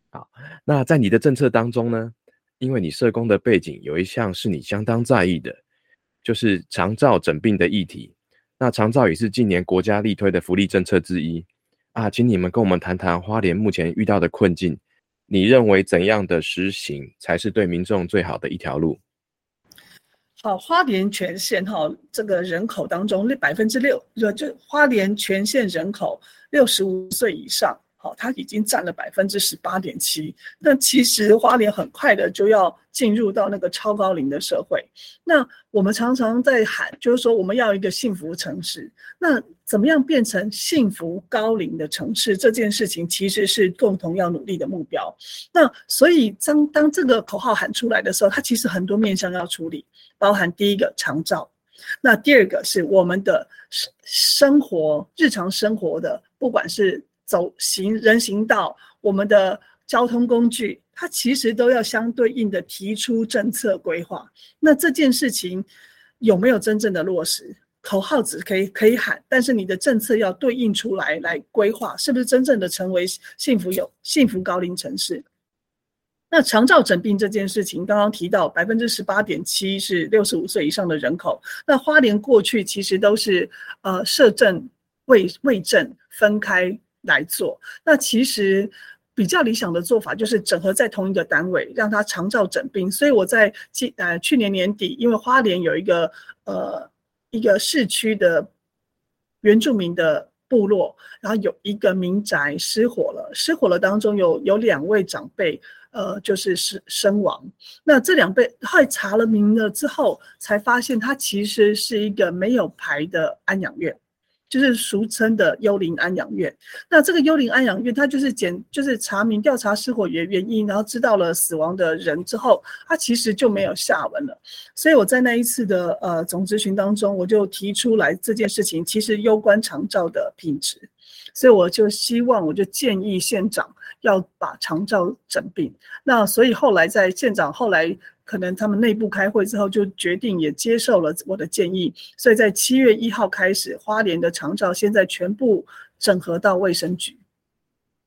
好，那在你的政策当中呢？因为你社工的背景，有一项是你相当在意的，就是长照诊病的议题。那长照也是近年国家力推的福利政策之一啊，请你们跟我们谈谈花莲目前遇到的困境，你认为怎样的实行才是对民众最好的一条路？好，花莲全县哈，这个人口当中，那百分之六，就就花莲全县人口六十五岁以上。好，它已经占了百分之十八点七。那其实花莲很快的就要进入到那个超高龄的社会。那我们常常在喊，就是说我们要一个幸福城市。那怎么样变成幸福高龄的城市？这件事情其实是共同要努力的目标。那所以当当这个口号喊出来的时候，它其实很多面向要处理，包含第一个长照，那第二个是我们的生生活日常生活的，不管是。走行人行道，我们的交通工具，它其实都要相对应的提出政策规划。那这件事情有没有真正的落实？口号只可以可以喊，但是你的政策要对应出来来规划，是不是真正的成为幸福有幸福高龄城市？那长照诊病这件事情，刚刚提到百分之十八点七是六十五岁以上的人口。那花莲过去其实都是呃社政、卫卫政分开。来做，那其实比较理想的做法就是整合在同一个单位，让他长照整病。所以我在今呃去年年底，因为花莲有一个呃一个市区的原住民的部落，然后有一个民宅失火了，失火了当中有有两位长辈，呃，就是是身亡。那这两辈后来查了名了之后，才发现它其实是一个没有牌的安养院。就是俗称的幽灵安养院。那这个幽灵安养院，它就是检，就是查明调查失火原原因，然后知道了死亡的人之后，它其实就没有下文了。所以我在那一次的呃总咨询当中，我就提出来这件事情，其实攸关长照的品质。所以我就希望，我就建议县长要把长照整并。那所以后来在县长后来。可能他们内部开会之后就决定也接受了我的建议，所以在七月一号开始，花莲的长照现在全部整合到卫生局。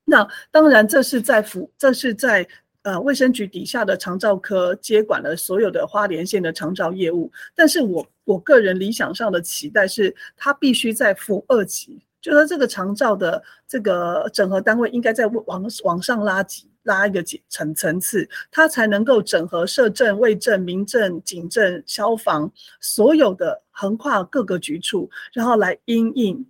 那当然，这是在府，这是在呃卫生局底下的长照科接管了所有的花莲县的长照业务。但是我我个人理想上的期待是，它必须在府二级，就说这个长照的这个整合单位应该在往往上拉几。拉一个几层层次，它才能够整合社政、卫政、民政、警政、消防所有的横跨各个局处，然后来因应。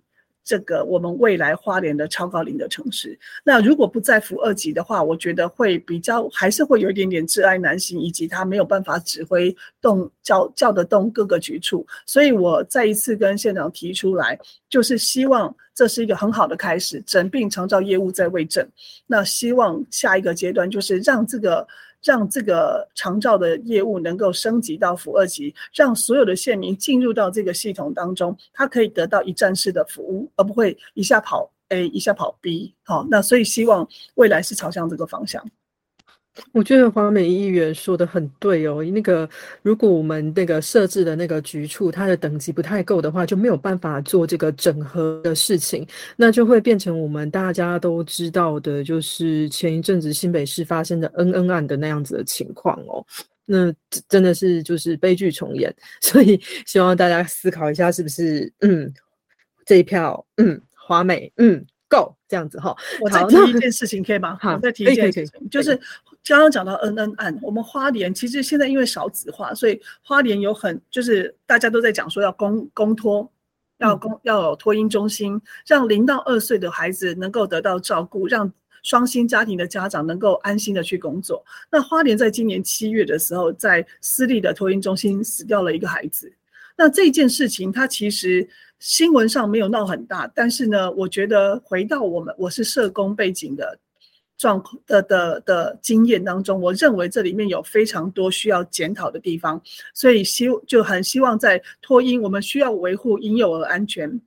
这个我们未来花莲的超高龄的城市，那如果不在负二级的话，我觉得会比较还是会有一点点挚爱难行，以及他没有办法指挥动叫叫得动各个局处。所以我再一次跟县长提出来，就是希望这是一个很好的开始，整并长照业务在卫政。那希望下一个阶段就是让这个。让这个长照的业务能够升级到负二级，让所有的县民进入到这个系统当中，他可以得到一站式的服务，而不会一下跑 A 一下跑 B。好，那所以希望未来是朝向这个方向。我觉得华美议员说的很对哦。那个，如果我们那个设置的那个局处，它的等级不太够的话，就没有办法做这个整合的事情，那就会变成我们大家都知道的，就是前一阵子新北市发生的恩恩案的那样子的情况哦。那真的是就是悲剧重演，所以希望大家思考一下，是不是嗯这一票嗯华美嗯够这样子哈。我再提一件事情可以吗？好，再提一件事情，就是。刚刚讲到恩恩案，我们花莲其实现在因为少子化，所以花莲有很就是大家都在讲说要公公托，要公要有托婴中心，让零到二岁的孩子能够得到照顾，让双薪家庭的家长能够安心的去工作。那花莲在今年七月的时候，在私立的托婴中心死掉了一个孩子。那这件事情，它其实新闻上没有闹很大，但是呢，我觉得回到我们我是社工背景的。状况的的的经验当中，我认为这里面有非常多需要检讨的地方，所以希就很希望在托婴，我们需要维护婴幼儿安全，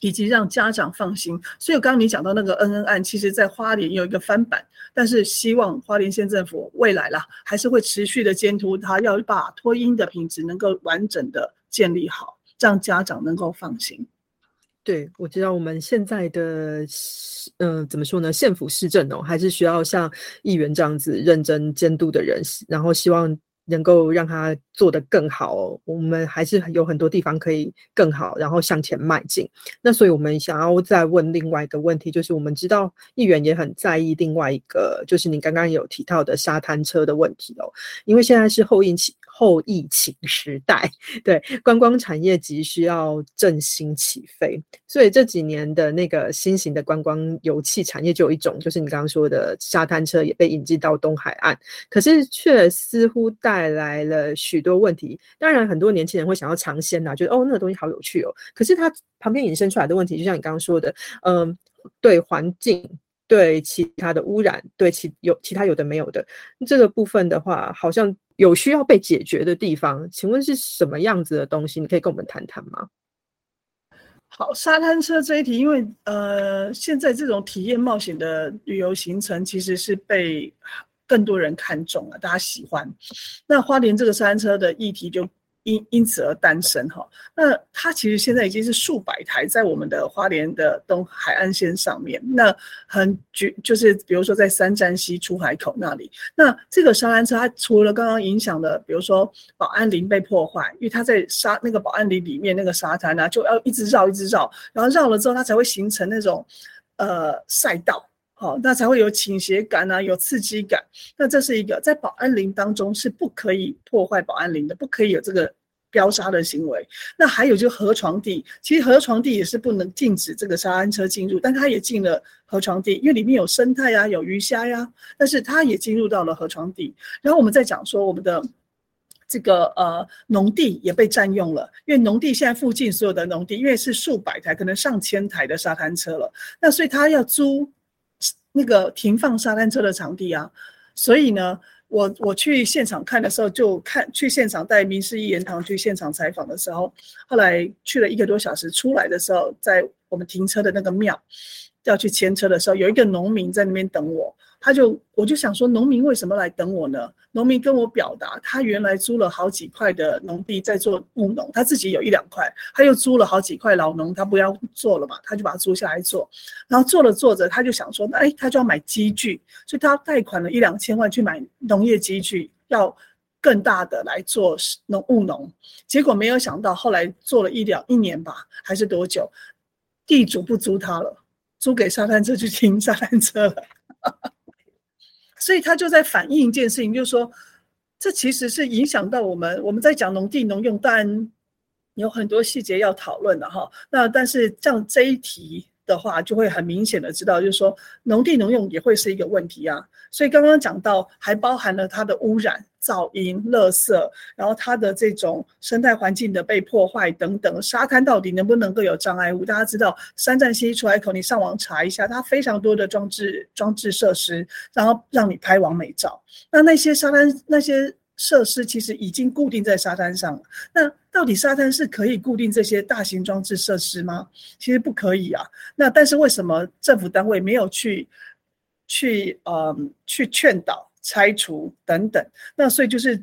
以及让家长放心。所以刚刚你讲到那个恩恩案，其实在花莲有一个翻版，但是希望花莲县政府未来啦，还是会持续的监督他，要把托婴的品质能够完整的建立好，让家长能够放心。对，我知道我们现在的，嗯，怎么说呢？县府市政哦，还是需要像议员这样子认真监督的人，然后希望能够让他做得更好。我们还是有很多地方可以更好，然后向前迈进。那所以我们想要再问另外一个问题，就是我们知道议员也很在意另外一个，就是你刚刚有提到的沙滩车的问题哦，因为现在是后疫情。后疫情时代，对观光产业急需要振兴起飞，所以这几年的那个新型的观光油气产业就有一种，就是你刚刚说的沙滩车也被引进到东海岸，可是却似乎带来了许多问题。当然，很多年轻人会想要尝鲜呐，觉得哦那个东西好有趣哦。可是它旁边引申出来的问题，就像你刚刚说的，嗯，对环境。对其他的污染，对其有其他有的没有的这个部分的话，好像有需要被解决的地方。请问是什么样子的东西？你可以跟我们谈谈吗？好，沙滩车这一题，因为呃，现在这种体验冒险的旅游行程其实是被更多人看中了，大家喜欢。那花莲这个沙滩车的议题就。因因此而诞生哈，那它其实现在已经是数百台在我们的花莲的东海岸线上面，那很举就是比如说在三站溪出海口那里，那这个沙滩车它除了刚刚影响的，比如说保安林被破坏，因为它在沙那个保安林里面那个沙滩呢，就要一直绕一直绕，然后绕了之后它才会形成那种呃赛道。好，那才会有倾斜感啊，有刺激感。那这是一个在保安林当中是不可以破坏保安林的，不可以有这个飙沙的行为。那还有就是河床地，其实河床地也是不能禁止这个沙滩车进入，但它也进了河床地，因为里面有生态呀，有鱼虾呀，但是它也进入到了河床地。然后我们再讲说我们的。这个呃农地也被占用了，因为农地现在附近所有的农地，因为是数百台，可能上千台的沙滩车了，那所以他要租那个停放沙滩车的场地啊。所以呢，我我去现场看的时候，就看去现场带民事一言堂去现场采访的时候，后来去了一个多小时，出来的时候，在我们停车的那个庙要去牵车的时候，有一个农民在那边等我。他就，我就想说，农民为什么来等我呢？农民跟我表达，他原来租了好几块的农地在做务农，他自己有一两块，他又租了好几块老农，他不要做了嘛，他就把它租下来做。然后做了做着，他就想说，那哎，他就要买机具，所以他贷款了一两千万去买农业机具，要更大的来做农务农。结果没有想到，后来做了一两一年吧，还是多久，地主不租他了，租给沙滩车去停沙滩车了。所以他就在反映一件事情，就是说，这其实是影响到我们。我们在讲农地农用，当然有很多细节要讨论的哈。那但是像这一题的话，就会很明显的知道，就是说农地农用也会是一个问题啊。所以刚刚讲到，还包含了它的污染。噪音、垃圾，然后它的这种生态环境的被破坏等等，沙滩到底能不能够有障碍物？大家知道，三站西出海口，你上网查一下，它非常多的装置、装置设施，然后让你拍完美照。那那些沙滩那些设施其实已经固定在沙滩上了。那到底沙滩是可以固定这些大型装置设施吗？其实不可以啊。那但是为什么政府单位没有去去嗯去劝导？拆除等等，那所以就是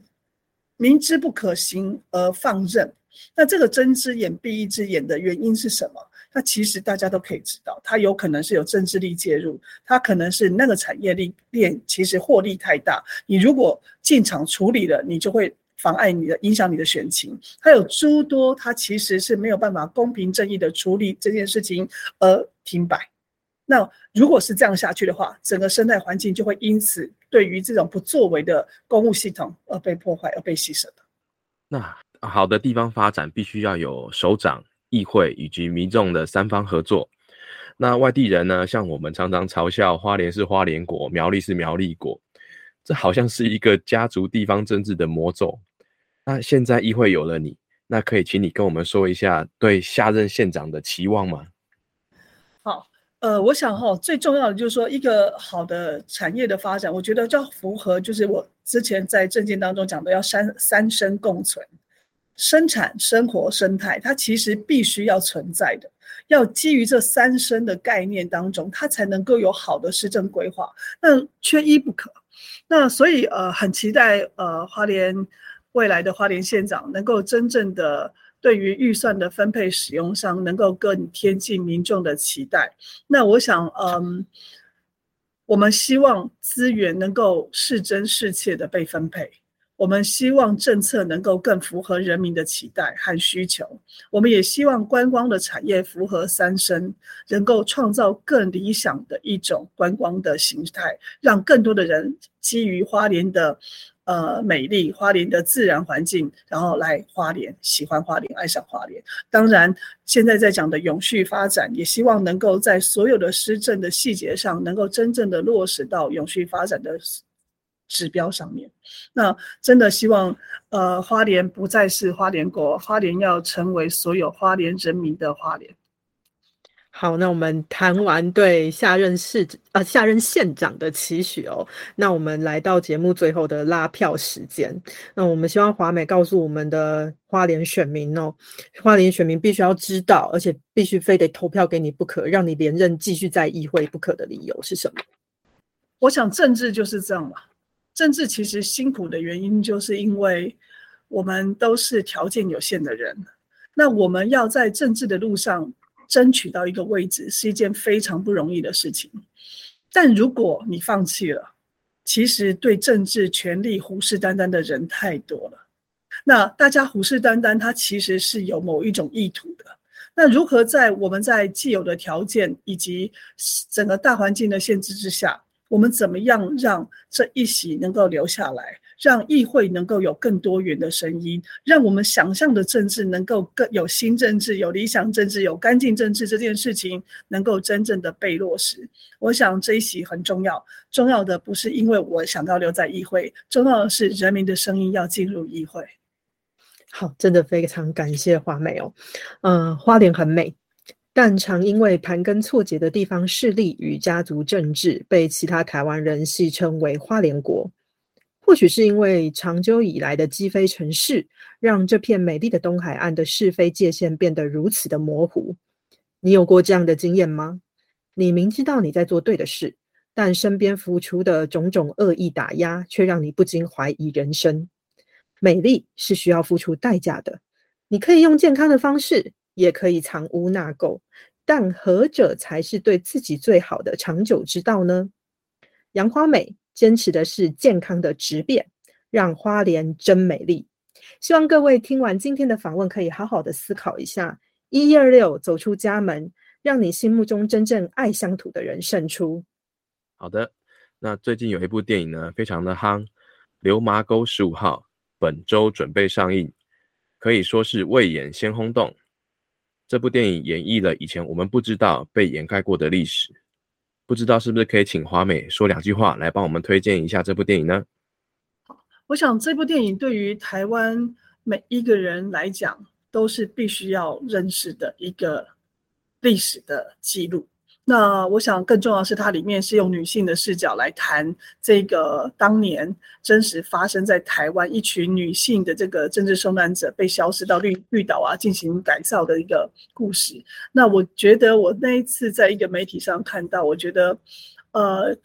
明知不可行而放任。那这个睁只眼闭一只眼的原因是什么？那其实大家都可以知道，它有可能是有政治力介入，它可能是那个产业链其实获利太大，你如果进场处理了，你就会妨碍你的、影响你的选情。还有诸多，它其实是没有办法公平正义的处理这件事情而停摆。那如果是这样下去的话，整个生态环境就会因此对于这种不作为的公务系统而被破坏、而被牺牲的。那好的地方发展必须要有首长、议会以及民众的三方合作。那外地人呢，像我们常常嘲笑花莲是花莲国，苗栗是苗栗国，这好像是一个家族地方政治的魔咒。那现在议会有了你，那可以请你跟我们说一下对下任县长的期望吗？好。呃，我想哈，最重要的就是说，一个好的产业的发展，我觉得就要符合，就是我之前在政见当中讲的，要三三生共存，生产、生活、生态，它其实必须要存在的，要基于这三生的概念当中，它才能够有好的施政规划，那缺一不可。那所以呃，很期待呃，花莲未来的花莲县长能够真正的。对于预算的分配使用上，能够更贴近民众的期待。那我想，嗯，我们希望资源能够是真是切的被分配，我们希望政策能够更符合人民的期待和需求。我们也希望观光的产业符合三生，能够创造更理想的一种观光的形态，让更多的人基于花莲的。呃，美丽花莲的自然环境，然后来花莲，喜欢花莲，爱上花莲。当然，现在在讲的永续发展，也希望能够在所有的施政的细节上，能够真正的落实到永续发展的指标上面。那真的希望，呃，花莲不再是花莲国，花莲要成为所有花莲人民的花莲。好，那我们谈完对下任市呃下任县长的期许哦，那我们来到节目最后的拉票时间。那我们希望华美告诉我们的花莲选民哦，花莲选民必须要知道，而且必须非得投票给你不可，让你连任继续在议会不可的理由是什么？我想政治就是这样嘛，政治其实辛苦的原因就是因为我们都是条件有限的人，那我们要在政治的路上。争取到一个位置是一件非常不容易的事情，但如果你放弃了，其实对政治权力虎视眈眈的人太多了。那大家虎视眈眈，它其实是有某一种意图的。那如何在我们在既有的条件以及整个大环境的限制之下，我们怎么样让这一席能够留下来，让议会能够有更多元的声音，让我们想象的政治能够更有新政治、有理想政治、有干净政治这件事情能够真正的被落实。我想这一席很重要，重要的不是因为我想要留在议会，重要的是人民的声音要进入议会。好，真的非常感谢华美哦。嗯，花莲很美，但常因为盘根错节的地方势力与家族政治，被其他台湾人戏称为“花莲国”。或许是因为长久以来的积非成是，让这片美丽的东海岸的是非界限变得如此的模糊。你有过这样的经验吗？你明知道你在做对的事，但身边浮出的种种恶意打压，却让你不禁怀疑人生。美丽是需要付出代价的，你可以用健康的方式，也可以藏污纳垢，但何者才是对自己最好的长久之道呢？杨花美坚持的是健康的质变，让花莲真美丽。希望各位听完今天的访问，可以好好的思考一下：一一二六走出家门，让你心目中真正爱乡土的人胜出。好的，那最近有一部电影呢，非常的夯，《流麻沟十五号》。本周准备上映，可以说是未演先轰动。这部电影演绎了以前我们不知道被掩盖过的历史，不知道是不是可以请华美说两句话来帮我们推荐一下这部电影呢？好，我想这部电影对于台湾每一个人来讲都是必须要认识的一个历史的记录。那我想更重要的是，它里面是用女性的视角来谈这个当年真实发生在台湾一群女性的这个政治受难者被消失到绿绿岛啊进行改造的一个故事。那我觉得我那一次在一个媒体上看到，我觉得，呃，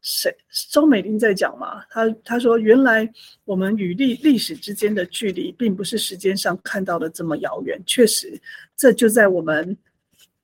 谁周美玲在讲嘛？她她说，原来我们与历历史之间的距离，并不是时间上看到的这么遥远。确实，这就在我们。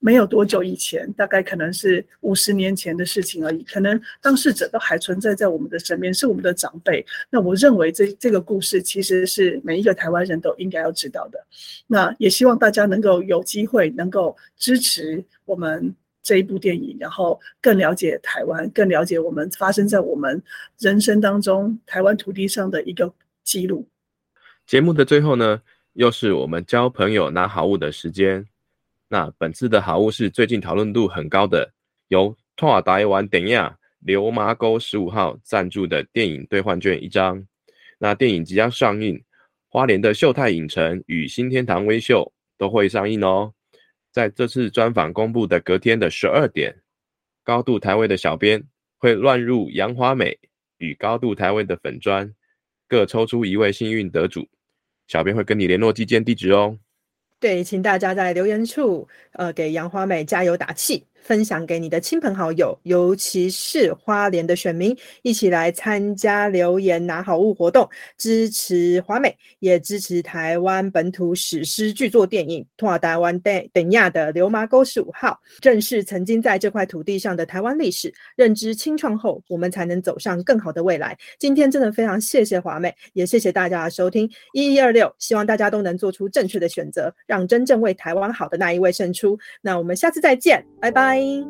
没有多久以前，大概可能是五十年前的事情而已。可能当事者都还存在在我们的身边，是我们的长辈。那我认为这这个故事其实是每一个台湾人都应该要知道的。那也希望大家能够有机会能够支持我们这一部电影，然后更了解台湾，更了解我们发生在我们人生当中台湾土地上的一个记录。节目的最后呢，又是我们交朋友拿好物的时间。那本次的好物是最近讨论度很高的，由托尔达湾等亚流麻沟十五号赞助的电影兑换券一张。那电影即将上映，花莲的秀泰影城与新天堂微秀都会上映哦。在这次专访公布的隔天的十二点，高度台位的小编会乱入杨华美与高度台位的粉砖，各抽出一位幸运得主，小编会跟你联络寄件地址哦。对，请大家在留言处，呃，给杨花妹加油打气。分享给你的亲朋好友，尤其是花莲的选民，一起来参加留言拿好物活动，支持华美，也支持台湾本土史诗巨作电影《托尔达湾等等亚的流麻沟十五号》，正是曾经在这块土地上的台湾历史，认知清创后，我们才能走上更好的未来。今天真的非常谢谢华美，也谢谢大家的收听一一二六，希望大家都能做出正确的选择，让真正为台湾好的那一位胜出。那我们下次再见，拜拜拜。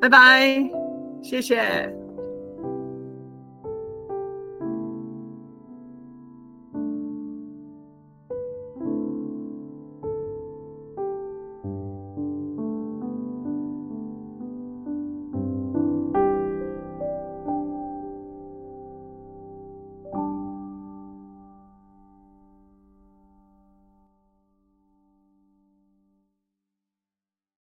拜拜，谢谢。